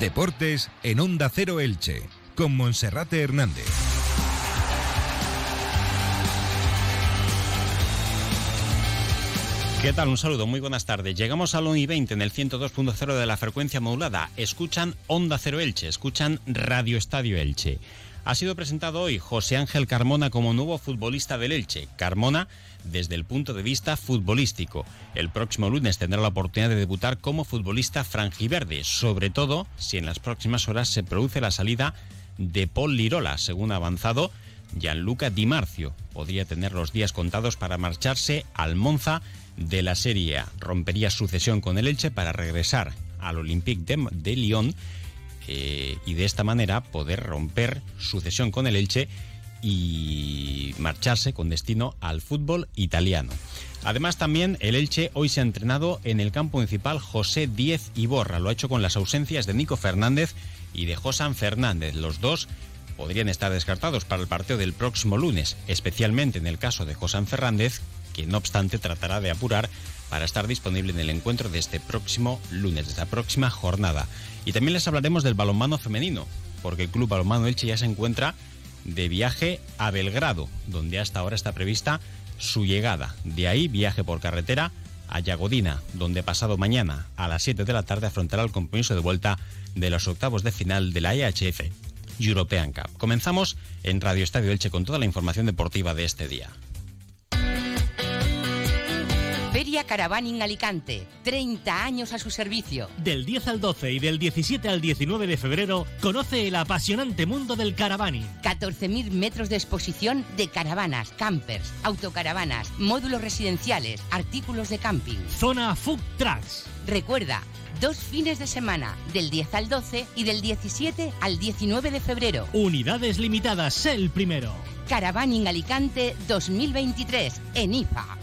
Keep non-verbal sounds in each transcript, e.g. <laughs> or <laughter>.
Deportes en Onda Cero Elche, con Monserrate Hernández. ¿Qué tal? Un saludo, muy buenas tardes. Llegamos al 1 y 20 en el 102.0 de la frecuencia modulada. Escuchan Onda Cero Elche, escuchan Radio Estadio Elche. Ha sido presentado hoy José Ángel Carmona como nuevo futbolista del Elche. Carmona desde el punto de vista futbolístico. El próximo lunes tendrá la oportunidad de debutar como futbolista franjiverde, sobre todo si en las próximas horas se produce la salida de Paul Lirola, según ha avanzado Gianluca Di Marcio. Podría tener los días contados para marcharse al Monza de la Serie A. Rompería sucesión con el Elche para regresar al Olympique de, Lyon eh, y de esta manera poder romper sucesión con el Elche y marcharse con destino al fútbol italiano. Además también el Elche hoy se ha entrenado en el campo municipal José Díez Iborra. Lo ha hecho con las ausencias de Nico Fernández y de Josan Fernández. Los dos podrían estar descartados para el partido del próximo lunes, especialmente en el caso de Josan Fernández, que no obstante tratará de apurar para estar disponible en el encuentro de este próximo lunes, de esta próxima jornada. Y también les hablaremos del balonmano femenino, porque el Club Balonmano Elche ya se encuentra de viaje a Belgrado, donde hasta ahora está prevista su llegada. De ahí viaje por carretera a Yagodina, donde pasado mañana a las 7 de la tarde afrontará el compromiso de vuelta de los octavos de final de la IHF e European Cup. Comenzamos en Radio Estadio Elche con toda la información deportiva de este día. Feria Caravaning Alicante, 30 años a su servicio. Del 10 al 12 y del 17 al 19 de febrero, conoce el apasionante mundo del caravaning. 14.000 metros de exposición de caravanas, campers, autocaravanas, módulos residenciales, artículos de camping. Zona Food Trucks. Recuerda, dos fines de semana, del 10 al 12 y del 17 al 19 de febrero. Unidades limitadas, el primero. Caravaning Alicante 2023, en IFA.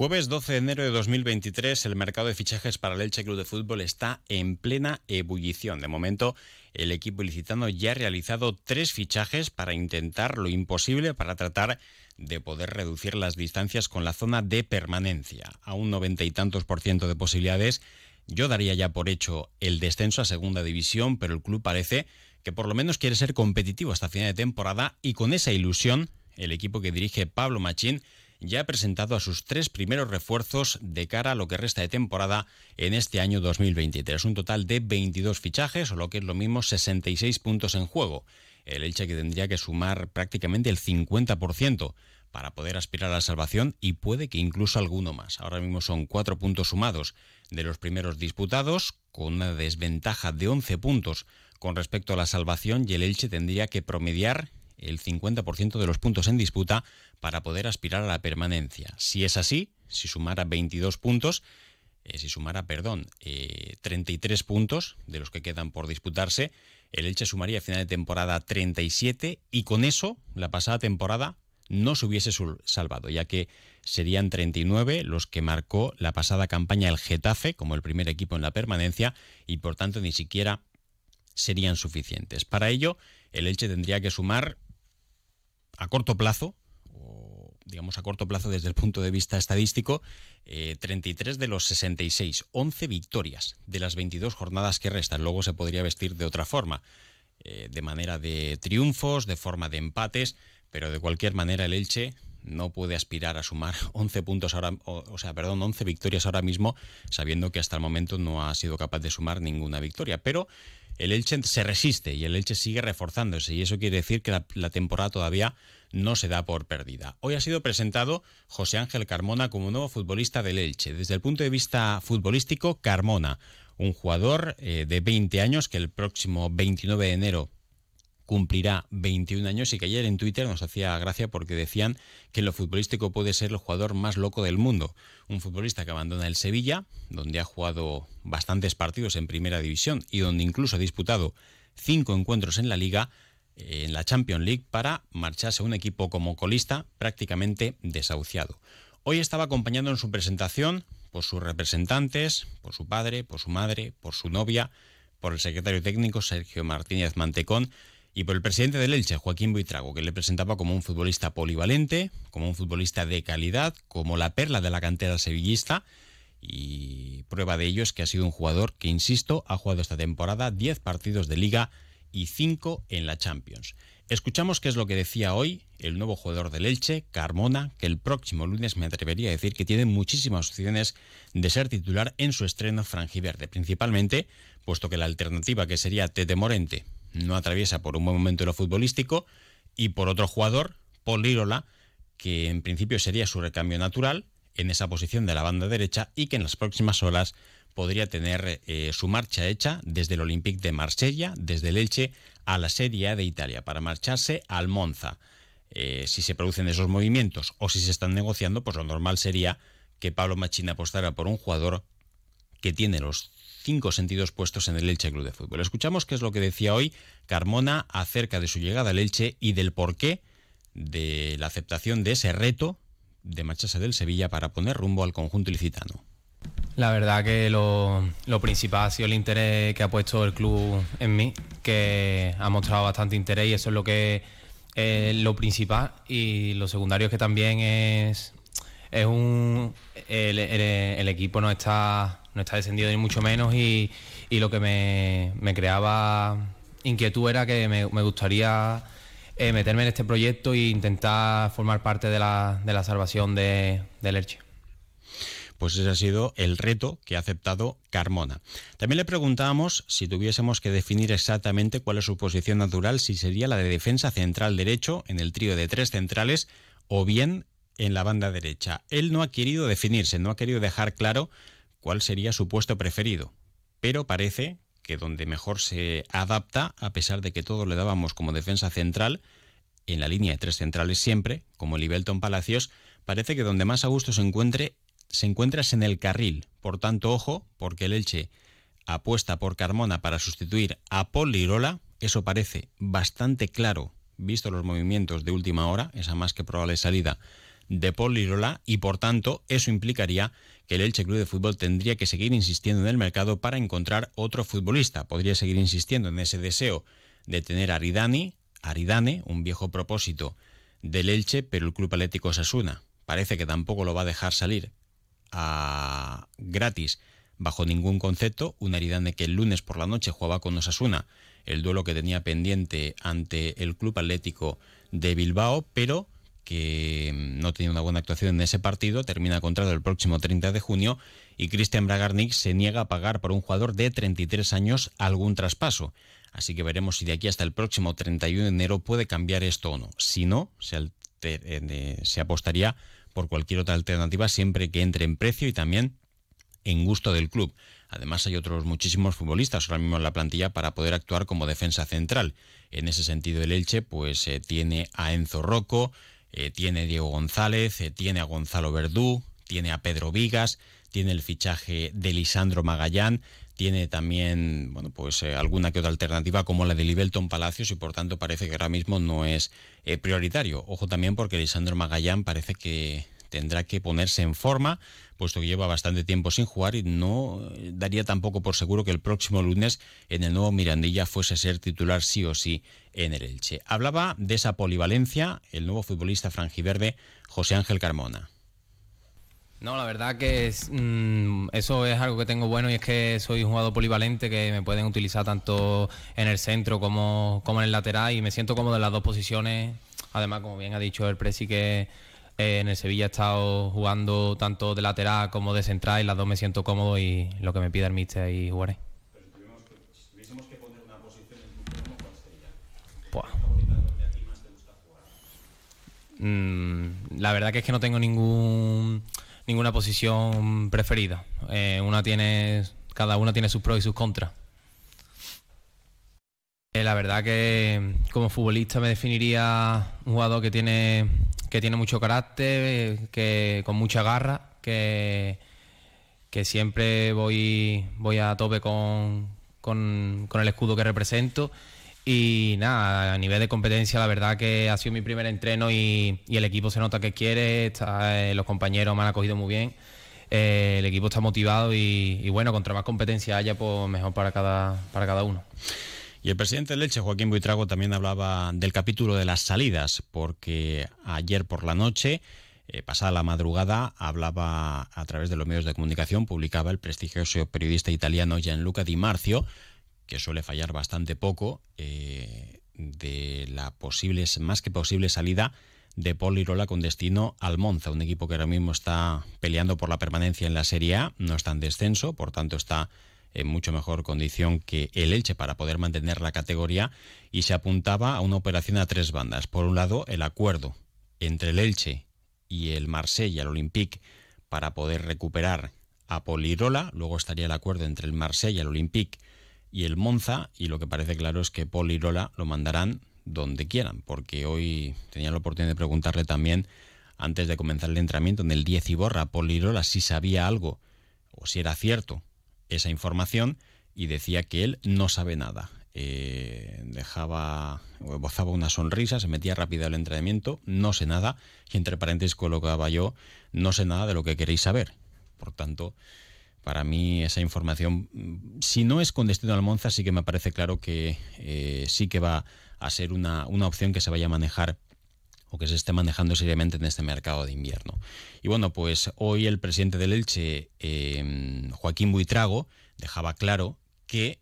Jueves 12 de enero de 2023, el mercado de fichajes para el Elche Club de Fútbol está en plena ebullición. De momento, el equipo ilicitano ya ha realizado tres fichajes para intentar lo imposible para tratar de poder reducir las distancias con la zona de permanencia. A un noventa y tantos por ciento de posibilidades, yo daría ya por hecho el descenso a segunda división, pero el club parece que por lo menos quiere ser competitivo hasta final de temporada y con esa ilusión, el equipo que dirige Pablo Machín ya ha presentado a sus tres primeros refuerzos de cara a lo que resta de temporada en este año 2023. Un total de 22 fichajes, o lo que es lo mismo, 66 puntos en juego. El Elche que tendría que sumar prácticamente el 50% para poder aspirar a la salvación y puede que incluso alguno más. Ahora mismo son cuatro puntos sumados de los primeros disputados, con una desventaja de 11 puntos con respecto a la salvación y el Elche tendría que promediar el 50% de los puntos en disputa para poder aspirar a la permanencia. Si es así, si sumara 22 puntos, eh, si sumara, perdón, 33 eh, puntos de los que quedan por disputarse, el Elche sumaría a final de temporada 37 y con eso la pasada temporada no se hubiese salvado, ya que serían 39 los que marcó la pasada campaña el Getafe como el primer equipo en la permanencia y por tanto ni siquiera serían suficientes. Para ello, el Elche tendría que sumar a corto plazo, o digamos a corto plazo desde el punto de vista estadístico, 33 eh, de los 66, 11 victorias de las 22 jornadas que restan. Luego se podría vestir de otra forma, eh, de manera de triunfos, de forma de empates, pero de cualquier manera el Elche no puede aspirar a sumar <laughs> 11 puntos ahora, o, sea, perdón, 11 victorias ahora mismo, sabiendo que hasta el momento no ha sido capaz de sumar ninguna victoria. Pero el Elche se resiste y el Elche sigue reforzándose y eso quiere decir que la, temporada todavía no se da por perdida. Hoy ha sido presentado José Ángel Carmona como nuevo futbolista del Elche. Desde el punto de vista futbolístico, Carmona, un jugador eh, de 20 años que el próximo 29 de enero cumplirá 21 años y que ayer en Twitter nos hacía gracia porque decían que lo futbolístico puede ser el jugador más loco del mundo. Un futbolista que abandona el Sevilla, donde ha jugado bastantes partidos en primera división y donde incluso ha disputado cinco encuentros en la liga, eh, en la Champions League, para marcharse a un equipo como colista prácticamente desahuciado. Hoy estaba acompañando en su presentación por sus representantes, por su padre, por su madre, por su novia, por el secretario técnico Sergio Martínez Mantecón, y por el presidente del Elche, Joaquín Buitrago, que le presentaba como un futbolista polivalente, como un futbolista de calidad, como la perla de la cantera sevillista y prueba de ello es que ha sido un jugador que, insisto, ha jugado esta temporada 10 partidos de liga y 5 en la Champions. Escuchamos qué es lo que decía hoy el nuevo jugador del Elche, Carmona, que el próximo lunes me atrevería a decir que tiene muchísimas opciones de ser titular en su estreno franjiverde, principalmente puesto que la alternativa que sería Tete Morente no atraviesa por un buen momento lo futbolístico y por otro jugador, Paul Lirola, que en principio sería su recambio natural en esa posición de la banda derecha y que en las próximas horas podría tener eh, su marcha hecha desde el Olympique de Marsella, desde el Elche a la Serie A de Italia, para marcharse al Monza. Eh, si se producen esos movimientos o si se están negociando, pues lo normal sería que Pablo Machina apostara por un jugador que tiene los cinco sentidos puestos en el Elche Club de Fútbol. Escuchamos qué es lo que decía hoy Carmona acerca de su llegada al Elche y del porqué de la aceptación de ese reto de marcharse del Sevilla para poner rumbo al conjunto ilicitano. La verdad que lo, principal ha sido el interés que ha puesto el club en mí, que ha mostrado bastante interés y eso es lo que es lo principal. Y lo secundario es que también es, es un el, equipo no está no está descendido ni mucho menos y, lo que me, creaba inquietud era que me, gustaría eh, meterme en este proyecto e intentar formar parte de la, de la salvación de, del. Pues ese ha sido el reto que ha aceptado Carmona. También le preguntábamos si tuviésemos que definir exactamente cuál es su posición natural, si sería la de defensa central derecho en el trío de tres centrales o bien en la banda derecha. Él no ha querido definirse, no ha querido dejar claro cuál sería su puesto preferido, pero parece que donde mejor se adapta, a pesar de que todo le dábamos como defensa central, en la línea de tres centrales siempre, como Libelton Palacios, parece que donde más a gusto se encuentre se encuentras en el carril. Por tanto, ojo, porque el Elche apuesta por Carmona para sustituir a Paul Lirola. Eso parece bastante claro, visto los movimientos de última hora, esa más que probable salida de Paul Lirola, y por tanto, eso implicaría que el Elche Club de Fútbol tendría que seguir insistiendo en el mercado para encontrar otro futbolista. Podría seguir insistiendo en ese deseo de tener a Aridani, Aridane, un viejo propósito del Elche, pero el Club Atlético Sasuna parece que tampoco lo va a dejar salir a gratis bajo ningún concepto. Una Aridane que el lunes por la noche jugaba con Osasuna, el duelo que tenía pendiente ante el Club Atlético de Bilbao, pero que no tenía una buena actuación en ese partido, termina contrato el próximo 30 de junio y Christian Bragarnik se niega a pagar por un jugador de 33 años algún traspaso. Así que veremos si de aquí hasta el próximo 31 de enero puede cambiar esto o no. Si no, se, eh, se apostaría por cualquier otra alternativa siempre que entre en precio y también en gusto del club. Además hay otros muchísimos futbolistas ahora mismo en la plantilla para poder actuar como defensa central. En ese sentido el Elche pues eh, tiene a Enzo Rocco, eh, tiene Diego González, eh, tiene a Gonzalo Verdú, tiene a Pedro Vigas, tiene el fichaje de Lisandro Magallán, tiene también bueno, pues, eh, alguna que otra alternativa como la de Libelton Palacios y por tanto parece que ahora mismo no es prioritario. Ojo también porque Lisandro Magallán parece que tendrá que ponerse en forma, puesto que lleva bastante tiempo sin jugar y no daría tampoco por seguro que el próximo lunes en el nuevo Mirandilla fuese a ser titular sí o sí en el Elche. Hablaba de esa polivalencia el nuevo futbolista franjiverde José Ángel Carmona. No, la verdad que mm, eso es algo que tengo bueno y es que soy un jugador polivalente que me pueden utilizar tanto en el centro como, como en el lateral y me siento cómodo en las dos posiciones. Además, como bien ha dicho el Presi, que eh, en el Sevilla he estado jugando tanto de lateral como de central y las dos me siento cómodo y lo que me pida el míster ahí jugaré. La verdad que es que no tengo ningún ninguna posición preferida. Eh, una tiene, cada una tiene sus pros y sus contras. Eh, la verdad que como futbolista me definiría un jugador que tiene, que tiene mucho carácter, que con mucha garra, que, que siempre voy, voy a tope con, con, con el escudo que represento y nada, a nivel de competencia, la verdad que ha sido mi primer entreno y, el equipo se nota que quiere, eh, los compañeros me han acogido muy bien, eh, el equipo está motivado y, bueno, contra más competencia haya, pues mejor para cada, para cada uno. Y el presidente del Leche, Joaquín Buitrago, también hablaba del capítulo de las salidas, porque ayer por la noche eh, pasada la madrugada hablaba a través de los medios de comunicación, publicaba el prestigioso periodista italiano Gianluca Di Marzio, que suele fallar bastante poco, eh, de la posible, más que posible salida de Paul Lirola con destino al Monza, un equipo que ahora mismo está peleando por la permanencia en la Serie A, no está en descenso, por tanto está en mucho mejor condición que el Elche para poder mantener la categoría y se apuntaba a una operación a tres bandas. Por un lado, el acuerdo entre el Elche y el Marsella, el Olympique, para poder recuperar a Polirola. Luego estaría el acuerdo entre el Marsella, el Olympique y el Monza. Y lo que parece claro es que Polirola lo mandarán donde quieran, porque hoy tenía la oportunidad de preguntarle también, antes de comenzar el entrenamiento, en el 10 y borra, Polirola si sabía algo o si era cierto esa información y decía que él no sabe nada. Eh, dejaba, bozaba una sonrisa, se metía rápido al entrenamiento, no sé nada, y entre paréntesis colocaba yo, no sé nada de lo que queréis saber. Por tanto, para mí esa información, si no es con destino al Monza, sí que me parece claro que eh, sí que va a ser una, una opción que se vaya a manejar o que se esté manejando seriamente en este mercado de invierno. Y bueno, pues hoy el presidente del Elche, eh, Joaquín Buitrago, dejaba claro que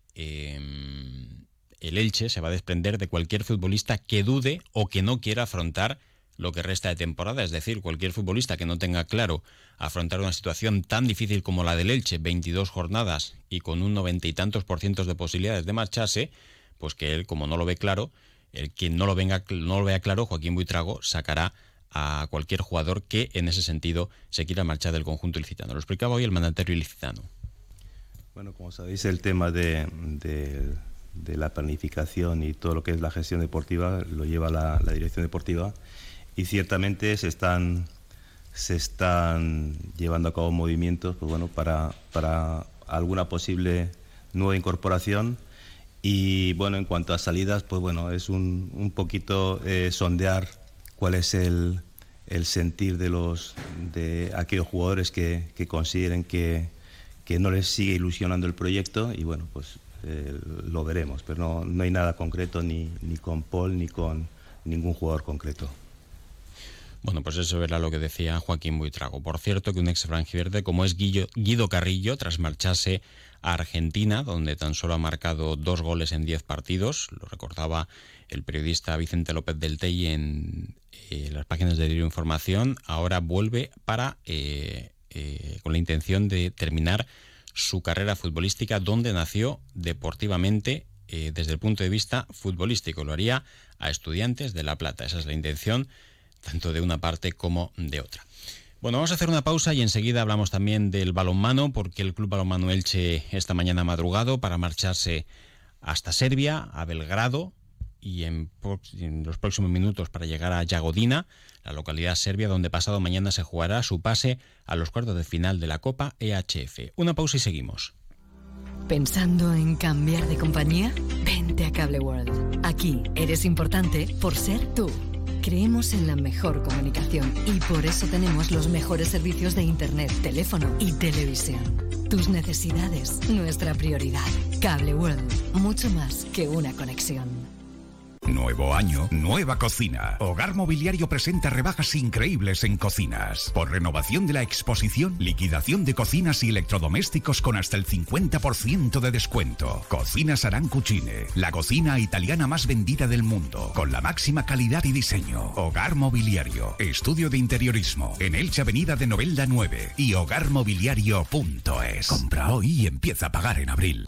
el Elche se va a desprender de cualquier futbolista que dude o que no quiera afrontar lo que resta de temporada, es decir, cualquier futbolista que no tenga claro afrontar una situación tan difícil como la del Elche, 22 jornadas y con un noventa y tantos por ciento de posibilidades de marcharse, pues que él, como no lo ve claro, el que no lo, venga, no lo vea claro, Joaquín Buitrago sacará a cualquier jugador que en ese sentido se quiera marchar del conjunto ilicitano. Lo explicaba hoy el mandatario ilicitano. Bueno, como sabéis, el tema de de la planificación y todo lo que es la gestión deportiva lo lleva la, dirección deportiva y ciertamente se están se están llevando a cabo movimientos pues bueno para, para alguna posible nueva incorporación y bueno en cuanto a salidas pues bueno es un, un poquito eh, sondear cuál es el, el, sentir de los de aquellos jugadores que, que consideren que, que no les sigue ilusionando el proyecto y bueno pues eh, lo veremos, pero no, hay nada concreto ni, ni con Paul ni con ningún jugador concreto. Bueno, pues eso era lo que decía Joaquín Buitrago. Por cierto, que un ex franjiverde como es Guido Carrillo, tras marcharse a Argentina, donde tan solo ha marcado dos goles en diez partidos, lo recordaba el periodista Vicente López del Tey en eh, las páginas de Diario Información, ahora vuelve para eh, con la intención de terminar su carrera futbolística, donde nació deportivamente eh, desde el punto de vista futbolístico. Lo haría a estudiantes de La Plata. Esa es la intención, tanto de una parte como de otra. Bueno, vamos a hacer una pausa y enseguida hablamos también del balonmano, porque el Club Balonmano Elche esta mañana madrugado para marcharse hasta Serbia, a Belgrado, y en, los próximos minutos para llegar a Yagodina, la localidad serbia donde pasado mañana se jugará su pase a los cuartos de final de la Copa EHF. Una pausa y seguimos. ¿Pensando en cambiar de compañía? Vente a Cable World. Aquí eres importante por ser tú. Creemos en la mejor comunicación y por eso tenemos los mejores servicios de Internet, teléfono y televisión. Tus necesidades, nuestra prioridad. Cable World, mucho más que una conexión. Nuevo año, nueva cocina. Hogar Mobiliario presenta rebajas increíbles en cocinas. Por renovación de la exposición, liquidación de cocinas y electrodomésticos con hasta el 50% de descuento. Cocinas Arancucine, la cocina italiana más vendida del mundo, con la máxima calidad y diseño. Hogar Mobiliario, estudio de interiorismo, en Elche Avenida de Novelda 9 y hogarmobiliario.es. Compra hoy y empieza a pagar en abril.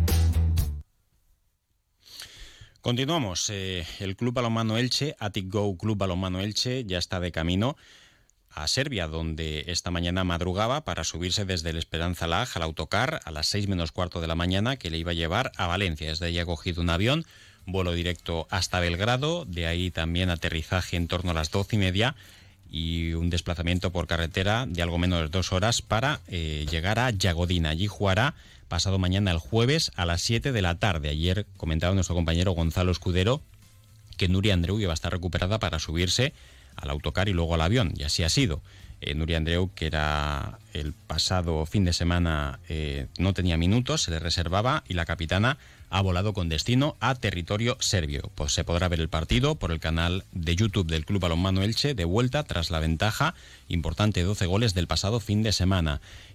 Continuamos. Eh, el Club Balonmano Elche, Atic Go Club Balonmano Elche, ya está de camino a Serbia, donde esta mañana madrugaba para subirse desde el Esperanza Lag al autocar a las seis menos cuarto de la mañana que le iba a llevar a Valencia. Desde ahí ha cogido un avión, vuelo directo hasta Belgrado, de ahí también aterrizaje en torno a las doce y media y un desplazamiento por carretera de algo menos de dos horas para eh, llegar a Yagodina. Allí jugará pasado mañana el jueves a las 7 de la tarde. Ayer comentaba nuestro compañero Gonzalo Escudero que Nuria Andreu iba a estar recuperada para subirse al autocar y luego al avión, y así ha sido. Eh, Nuria Andreu, que era el pasado fin de semana, eh, no tenía minutos, se le reservaba y la capitana ha volado con destino a territorio serbio. Pues se podrá ver el partido por el canal de YouTube del Club Balonmano Elche de vuelta tras la ventaja importante de 12 goles del pasado fin de semana.